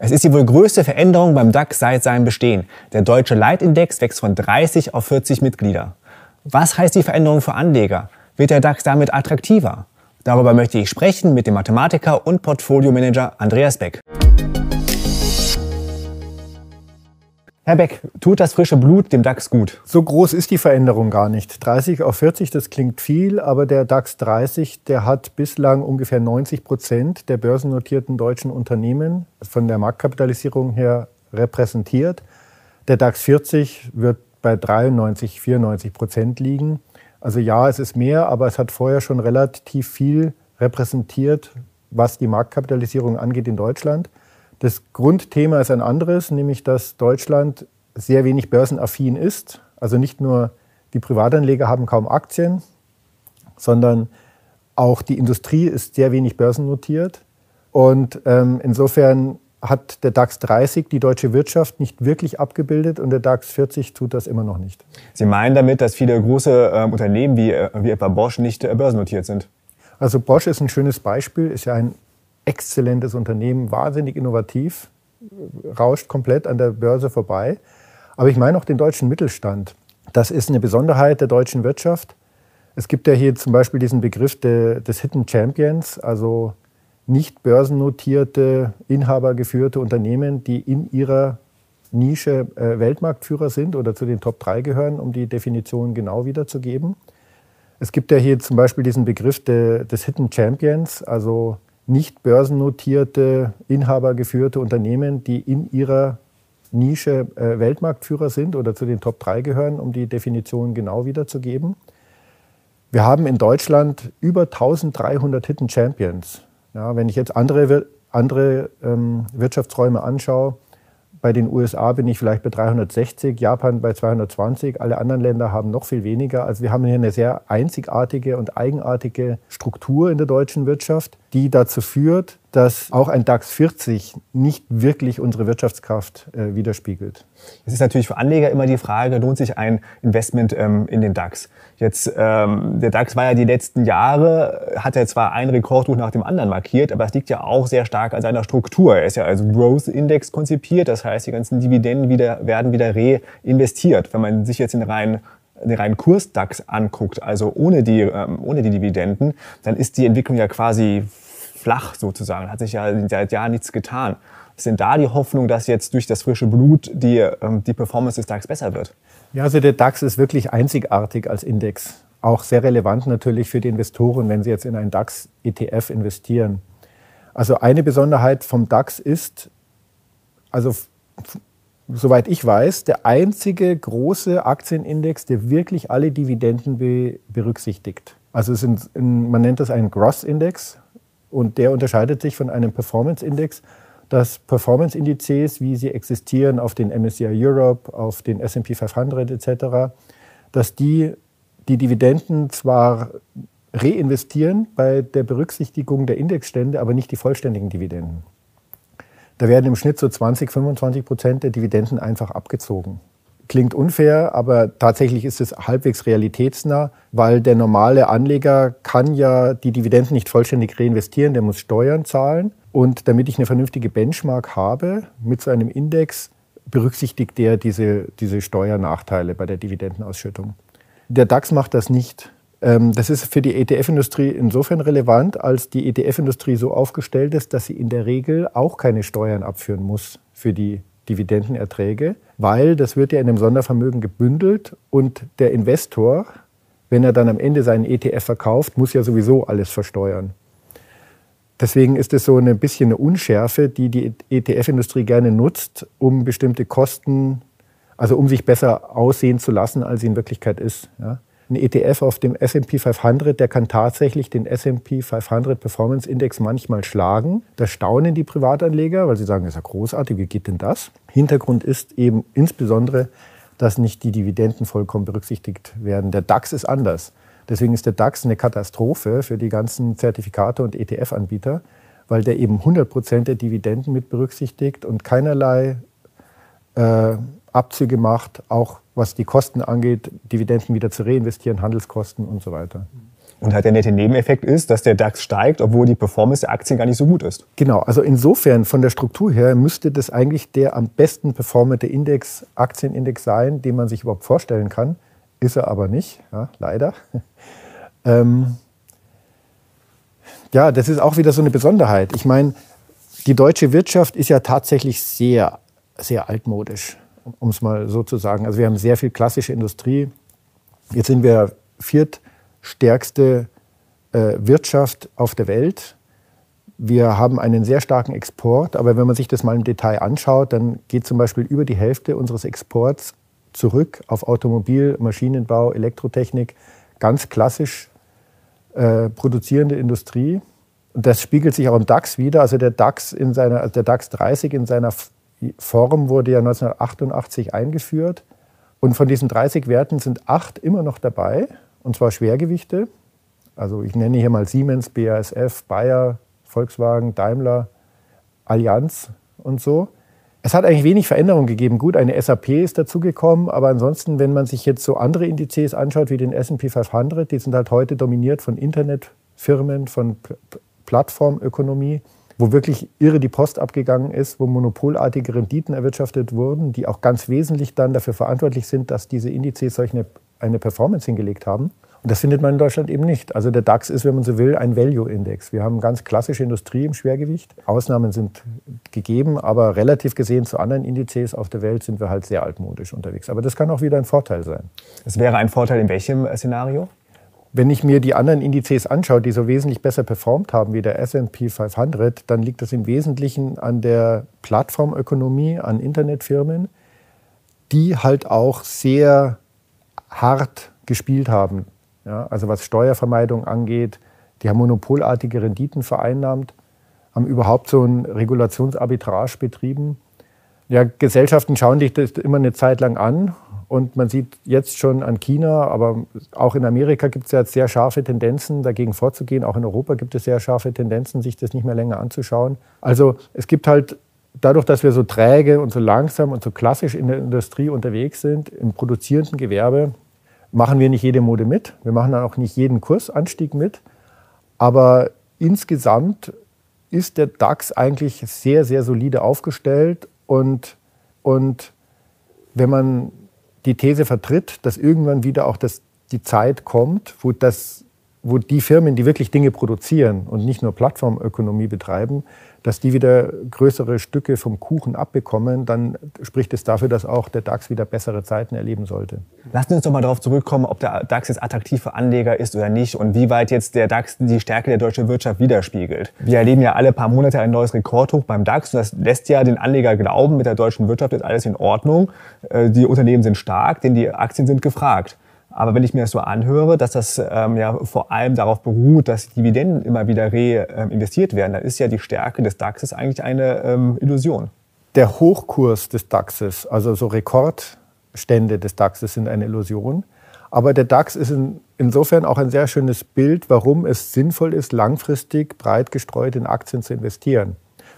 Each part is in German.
Es ist die wohl größte Veränderung beim DAX seit seinem Bestehen. Der deutsche Leitindex wächst von 30 auf 40 Mitglieder. Was heißt die Veränderung für Anleger? Wird der DAX damit attraktiver? Darüber möchte ich sprechen mit dem Mathematiker und Portfoliomanager Andreas Beck. Herr Beck, tut das frische Blut dem DAX gut? So groß ist die Veränderung gar nicht. 30 auf 40, das klingt viel, aber der DAX 30, der hat bislang ungefähr 90 Prozent der börsennotierten deutschen Unternehmen von der Marktkapitalisierung her repräsentiert. Der DAX 40 wird bei 93, 94 Prozent liegen. Also ja, es ist mehr, aber es hat vorher schon relativ viel repräsentiert, was die Marktkapitalisierung angeht in Deutschland. Das Grundthema ist ein anderes, nämlich dass Deutschland sehr wenig börsenaffin ist. Also nicht nur die Privatanleger haben kaum Aktien, sondern auch die Industrie ist sehr wenig börsennotiert. Und ähm, insofern hat der DAX 30 die deutsche Wirtschaft nicht wirklich abgebildet und der DAX 40 tut das immer noch nicht. Sie meinen damit, dass viele große äh, Unternehmen wie, äh, wie etwa Bosch nicht äh, börsennotiert sind? Also Bosch ist ein schönes Beispiel, ist ja ein exzellentes Unternehmen, wahnsinnig innovativ, rauscht komplett an der Börse vorbei. Aber ich meine auch den deutschen Mittelstand. Das ist eine Besonderheit der deutschen Wirtschaft. Es gibt ja hier zum Beispiel diesen Begriff de, des Hidden Champions, also nicht börsennotierte, inhabergeführte Unternehmen, die in ihrer Nische äh, Weltmarktführer sind oder zu den Top 3 gehören, um die Definition genau wiederzugeben. Es gibt ja hier zum Beispiel diesen Begriff de, des Hidden Champions, also nicht börsennotierte, inhabergeführte Unternehmen, die in ihrer Nische äh, Weltmarktführer sind oder zu den Top 3 gehören, um die Definition genau wiederzugeben. Wir haben in Deutschland über 1300 Hidden Champions. Ja, wenn ich jetzt andere, andere ähm, Wirtschaftsräume anschaue, bei den USA bin ich vielleicht bei 360, Japan bei 220, alle anderen Länder haben noch viel weniger. Also wir haben hier eine sehr einzigartige und eigenartige Struktur in der deutschen Wirtschaft, die dazu führt, dass auch ein DAX 40 nicht wirklich unsere Wirtschaftskraft äh, widerspiegelt. Es ist natürlich für Anleger immer die Frage, lohnt sich ein Investment ähm, in den DAX? Jetzt, ähm, der DAX war ja die letzten Jahre, hat er zwar ein Rekordbuch nach dem anderen markiert, aber es liegt ja auch sehr stark an seiner Struktur. Er ist ja als Growth Index konzipiert, das heißt, die ganzen Dividenden wieder, werden wieder reinvestiert. Wenn man sich jetzt den reinen den reinen Kurs-DAX anguckt, also ohne die, ähm, ohne die Dividenden, dann ist die Entwicklung ja quasi flach sozusagen, hat sich ja seit Jahren nichts getan. Sind da die Hoffnung, dass jetzt durch das frische Blut die, ähm, die Performance des DAX besser wird? Ja, also der DAX ist wirklich einzigartig als Index. Auch sehr relevant natürlich für die Investoren, wenn sie jetzt in einen DAX-ETF investieren. Also eine Besonderheit vom DAX ist, also soweit ich weiß, der einzige große Aktienindex, der wirklich alle Dividenden be berücksichtigt. Also es sind, man nennt das einen Gross-Index, und der unterscheidet sich von einem Performance-Index, dass Performance-Indizes, wie sie existieren auf den MSCI Europe, auf den S&P 500 etc., dass die die Dividenden zwar reinvestieren bei der Berücksichtigung der Indexstände, aber nicht die vollständigen Dividenden. Da werden im Schnitt so 20, 25 Prozent der Dividenden einfach abgezogen. Klingt unfair, aber tatsächlich ist es halbwegs realitätsnah, weil der normale Anleger kann ja die Dividenden nicht vollständig reinvestieren, der muss Steuern zahlen. Und damit ich eine vernünftige Benchmark habe mit so einem Index, berücksichtigt der diese, diese Steuernachteile bei der Dividendenausschüttung. Der DAX macht das nicht. Ähm, das ist für die ETF-Industrie insofern relevant, als die ETF-Industrie so aufgestellt ist, dass sie in der Regel auch keine Steuern abführen muss für die Dividendenerträge, weil das wird ja in einem Sondervermögen gebündelt und der Investor, wenn er dann am Ende seinen ETF verkauft, muss ja sowieso alles versteuern. Deswegen ist es so ein bisschen eine Unschärfe, die die ETF-Industrie gerne nutzt, um bestimmte Kosten, also um sich besser aussehen zu lassen, als sie in Wirklichkeit ist. Ja ein ETF auf dem S&P 500, der kann tatsächlich den S&P 500 Performance Index manchmal schlagen. Da staunen die Privatanleger, weil sie sagen, das ist ja großartig, wie geht denn das? Hintergrund ist eben insbesondere, dass nicht die Dividenden vollkommen berücksichtigt werden. Der DAX ist anders. Deswegen ist der DAX eine Katastrophe für die ganzen Zertifikate und ETF-Anbieter, weil der eben 100 Prozent der Dividenden mit berücksichtigt und keinerlei äh, Abzüge macht, auch was die Kosten angeht, Dividenden wieder zu reinvestieren, Handelskosten und so weiter. Und halt der nette Nebeneffekt ist, dass der DAX steigt, obwohl die Performance der Aktien gar nicht so gut ist. Genau, also insofern von der Struktur her müsste das eigentlich der am besten performante Index, Aktienindex sein, den man sich überhaupt vorstellen kann. Ist er aber nicht, ja, leider. ähm, ja, das ist auch wieder so eine Besonderheit. Ich meine, die deutsche Wirtschaft ist ja tatsächlich sehr, sehr altmodisch, um es mal so zu sagen. Also wir haben sehr viel klassische Industrie. Jetzt sind wir viertstärkste äh, Wirtschaft auf der Welt. Wir haben einen sehr starken Export, aber wenn man sich das mal im Detail anschaut, dann geht zum Beispiel über die Hälfte unseres Exports zurück auf Automobil, Maschinenbau, Elektrotechnik, ganz klassisch äh, produzierende Industrie. Und das spiegelt sich auch im DAX wieder. Also der DAX, in seiner, also der DAX 30 in seiner Form wurde ja 1988 eingeführt. Und von diesen 30 Werten sind acht immer noch dabei, und zwar Schwergewichte. Also ich nenne hier mal Siemens, BASF, Bayer, Volkswagen, Daimler, Allianz und so. Es hat eigentlich wenig Veränderung gegeben. Gut, eine SAP ist dazugekommen, aber ansonsten, wenn man sich jetzt so andere Indizes anschaut, wie den S&P 500, die sind halt heute dominiert von Internetfirmen, von Plattformökonomie, wo wirklich irre die Post abgegangen ist, wo monopolartige Renditen erwirtschaftet wurden, die auch ganz wesentlich dann dafür verantwortlich sind, dass diese Indizes solch eine, eine Performance hingelegt haben. Und das findet man in Deutschland eben nicht. Also der DAX ist, wenn man so will, ein Value-Index. Wir haben ganz klassische Industrie im Schwergewicht. Ausnahmen sind gegeben, aber relativ gesehen zu anderen Indizes auf der Welt sind wir halt sehr altmodisch unterwegs. Aber das kann auch wieder ein Vorteil sein. Es wäre ein Vorteil in welchem Szenario? Wenn ich mir die anderen Indizes anschaue, die so wesentlich besser performt haben wie der S&P 500, dann liegt das im Wesentlichen an der Plattformökonomie, an Internetfirmen, die halt auch sehr hart gespielt haben. Ja, also was Steuervermeidung angeht, die haben monopolartige Renditen vereinnahmt, haben überhaupt so ein Regulationsarbitrage betrieben. Ja, Gesellschaften schauen sich das immer eine Zeit lang an und man sieht jetzt schon an China, aber auch in Amerika gibt es ja sehr scharfe Tendenzen, dagegen vorzugehen. Auch in Europa gibt es sehr scharfe Tendenzen, sich das nicht mehr länger anzuschauen. Also es gibt halt dadurch, dass wir so träge und so langsam und so klassisch in der Industrie unterwegs sind, im produzierenden Gewerbe, machen wir nicht jede Mode mit. Wir machen dann auch nicht jeden Kursanstieg mit. Aber insgesamt ist der DAX eigentlich sehr, sehr solide aufgestellt. Und, und wenn man die These vertritt, dass irgendwann wieder auch das, die Zeit kommt, wo, das, wo die Firmen, die wirklich Dinge produzieren und nicht nur Plattformökonomie betreiben, dass die wieder größere Stücke vom Kuchen abbekommen, dann spricht es dafür, dass auch der DAX wieder bessere Zeiten erleben sollte. Lassen Sie uns doch mal darauf zurückkommen, ob der DAX jetzt attraktiv für Anleger ist oder nicht und wie weit jetzt der DAX die Stärke der deutschen Wirtschaft widerspiegelt. Wir erleben ja alle paar Monate ein neues Rekordhoch beim DAX und das lässt ja den Anleger glauben, mit der deutschen Wirtschaft ist alles in Ordnung, äh, die Unternehmen sind stark, denn die Aktien sind gefragt. Aber wenn ich mir das so anhöre, dass das ähm, ja vor allem darauf beruht, dass Dividenden immer wieder reinvestiert ähm, werden, dann ist ja die Stärke des DAXes eigentlich eine ähm, Illusion. Der Hochkurs des DAXes, also so Rekordstände des DAXes sind eine Illusion. Aber der DAX ist in, insofern auch ein sehr schönes Bild, warum es sinnvoll ist, langfristig breit gestreut in Aktien zu investieren.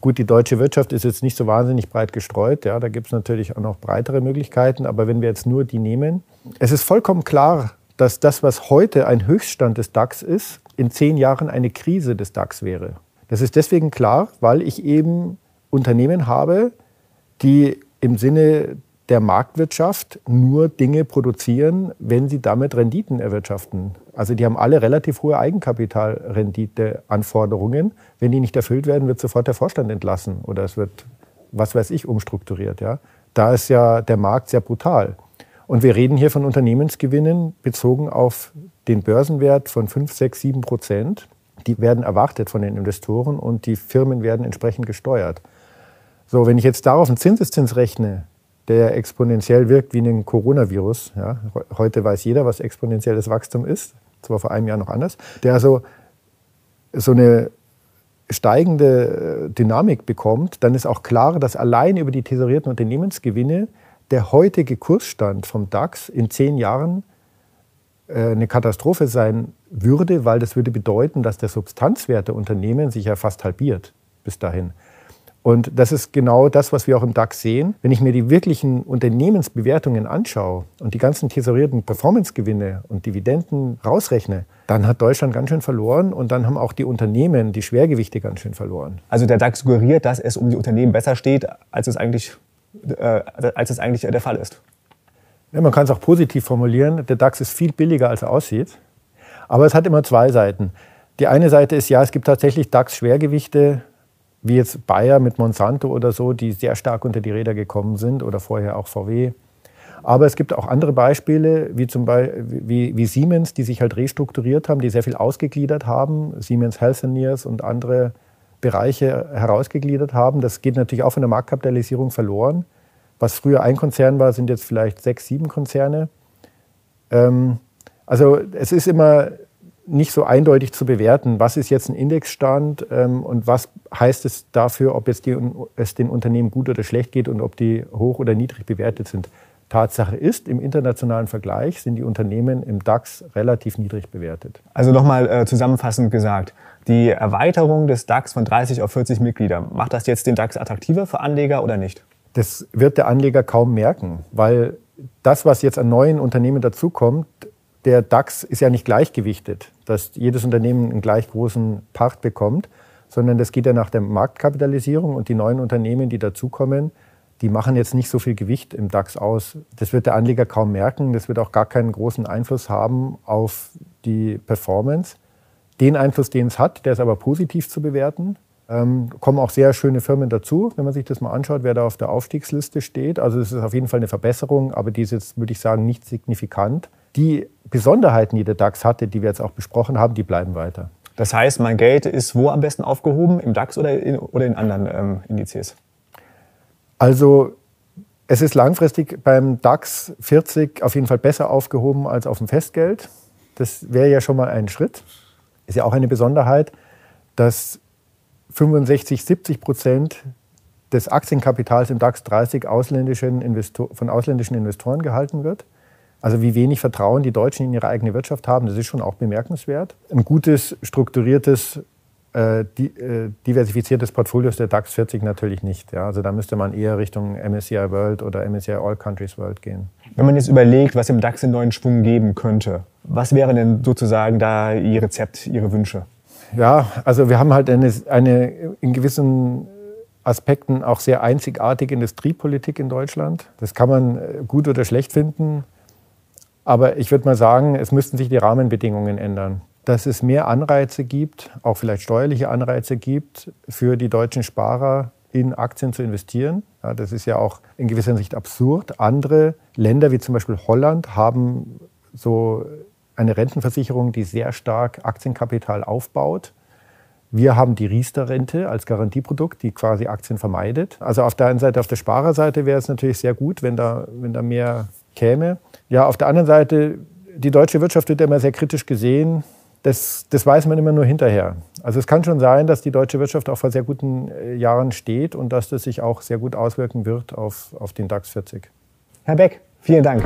Gut, die deutsche Wirtschaft ist jetzt nicht so wahnsinnig breit gestreut. Ja, da gibt es natürlich auch noch breitere Möglichkeiten. Aber wenn wir jetzt nur die nehmen, es ist vollkommen klar, dass das, was heute ein Höchststand des DAX ist, in zehn Jahren eine Krise des DAX wäre. Das ist deswegen klar, weil ich eben Unternehmen habe, die im Sinne der Marktwirtschaft nur Dinge produzieren, wenn sie damit Renditen erwirtschaften. Also die haben alle relativ hohe Eigenkapitalrenditeanforderungen. Wenn die nicht erfüllt werden, wird sofort der Vorstand entlassen oder es wird, was weiß ich, umstrukturiert. Ja? Da ist ja der Markt sehr brutal. Und wir reden hier von Unternehmensgewinnen bezogen auf den Börsenwert von 5, 6, 7 Prozent. Die werden erwartet von den Investoren und die Firmen werden entsprechend gesteuert. So, wenn ich jetzt darauf einen Zinseszins rechne, der exponentiell wirkt wie ein Coronavirus. Ja. Heute weiß jeder, was exponentielles Wachstum ist. Das war vor einem Jahr noch anders. Der also so eine steigende äh, Dynamik bekommt, dann ist auch klar, dass allein über die tesorierten Unternehmensgewinne der heutige Kursstand vom DAX in zehn Jahren äh, eine Katastrophe sein würde, weil das würde bedeuten, dass der Substanzwert der Unternehmen sich ja fast halbiert bis dahin. Und das ist genau das, was wir auch im DAX sehen. Wenn ich mir die wirklichen Unternehmensbewertungen anschaue und die ganzen tesorierten Performancegewinne und Dividenden rausrechne, dann hat Deutschland ganz schön verloren und dann haben auch die Unternehmen, die Schwergewichte ganz schön verloren. Also der DAX suggeriert, dass es um die Unternehmen besser steht, als es eigentlich, als es eigentlich der Fall ist. Ja, man kann es auch positiv formulieren. Der DAX ist viel billiger, als er aussieht. Aber es hat immer zwei Seiten. Die eine Seite ist, ja, es gibt tatsächlich DAX-Schwergewichte, wie jetzt Bayer mit Monsanto oder so, die sehr stark unter die Räder gekommen sind oder vorher auch VW. Aber es gibt auch andere Beispiele, wie zum Beispiel wie, wie Siemens, die sich halt restrukturiert haben, die sehr viel ausgegliedert haben. Siemens Healthineers und andere Bereiche herausgegliedert haben. Das geht natürlich auch von der Marktkapitalisierung verloren. Was früher ein Konzern war, sind jetzt vielleicht sechs, sieben Konzerne. Ähm, also es ist immer nicht so eindeutig zu bewerten, was ist jetzt ein Indexstand ähm, und was heißt es dafür, ob jetzt die, es den Unternehmen gut oder schlecht geht und ob die hoch oder niedrig bewertet sind. Tatsache ist, im internationalen Vergleich sind die Unternehmen im DAX relativ niedrig bewertet. Also nochmal äh, zusammenfassend gesagt, die Erweiterung des DAX von 30 auf 40 Mitglieder, macht das jetzt den DAX attraktiver für Anleger oder nicht? Das wird der Anleger kaum merken, weil das, was jetzt an neuen Unternehmen dazukommt, der DAX ist ja nicht gleichgewichtet, dass jedes Unternehmen einen gleich großen Part bekommt, sondern das geht ja nach der Marktkapitalisierung und die neuen Unternehmen, die dazukommen, die machen jetzt nicht so viel Gewicht im DAX aus. Das wird der Anleger kaum merken. Das wird auch gar keinen großen Einfluss haben auf die Performance. Den Einfluss, den es hat, der ist aber positiv zu bewerten. Ähm, kommen auch sehr schöne Firmen dazu, wenn man sich das mal anschaut, wer da auf der Aufstiegsliste steht. Also es ist auf jeden Fall eine Verbesserung, aber die ist jetzt, würde ich sagen, nicht signifikant. Die Besonderheiten, die der DAX hatte, die wir jetzt auch besprochen haben, die bleiben weiter. Das heißt, mein Geld ist wo am besten aufgehoben? Im DAX oder in, oder in anderen ähm, Indizes? Also es ist langfristig beim DAX 40 auf jeden Fall besser aufgehoben als auf dem Festgeld. Das wäre ja schon mal ein Schritt. Ist ja auch eine Besonderheit, dass 65, 70 Prozent des Aktienkapitals im DAX 30 ausländischen von ausländischen Investoren gehalten wird. Also wie wenig Vertrauen die Deutschen in ihre eigene Wirtschaft haben, das ist schon auch bemerkenswert. Ein gutes, strukturiertes, äh, äh, diversifiziertes Portfolio der DAX 40 natürlich nicht. Ja? Also da müsste man eher Richtung MSCI World oder MSCI All Countries World gehen. Wenn man jetzt überlegt, was im DAX den neuen Schwung geben könnte, was wäre denn sozusagen da Ihr Rezept, Ihre Wünsche? Ja, also wir haben halt eine, eine in gewissen Aspekten auch sehr einzigartige Industriepolitik in Deutschland. Das kann man äh, gut oder schlecht finden. Aber ich würde mal sagen, es müssten sich die Rahmenbedingungen ändern. Dass es mehr Anreize gibt, auch vielleicht steuerliche Anreize gibt, für die deutschen Sparer in Aktien zu investieren. Ja, das ist ja auch in gewisser Sicht absurd. Andere Länder, wie zum Beispiel Holland, haben so eine Rentenversicherung, die sehr stark Aktienkapital aufbaut. Wir haben die Riester-Rente als Garantieprodukt, die quasi Aktien vermeidet. Also auf der einen Seite, auf der Sparerseite wäre es natürlich sehr gut, wenn da, wenn da mehr käme. Ja, auf der anderen Seite, die deutsche Wirtschaft wird immer sehr kritisch gesehen. Das, das weiß man immer nur hinterher. Also es kann schon sein, dass die deutsche Wirtschaft auch vor sehr guten äh, Jahren steht und dass das sich auch sehr gut auswirken wird auf, auf den DAX 40. Herr Beck, vielen Dank.